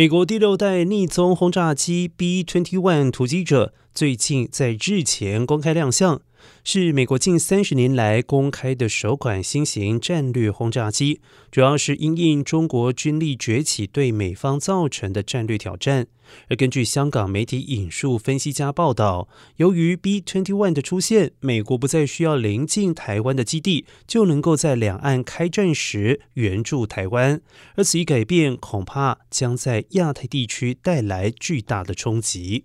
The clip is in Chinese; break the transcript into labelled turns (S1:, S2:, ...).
S1: 美国第六代逆踪轰炸机 B twenty one 突击者最近在日前公开亮相。是美国近三十年来公开的首款新型战略轰炸机，主要是因应中国军力崛起对美方造成的战略挑战。而根据香港媒体引述分析家报道，由于 B twenty one 的出现，美国不再需要临近台湾的基地，就能够在两岸开战时援助台湾，而此一改变恐怕将在亚太地区带来巨大的冲击。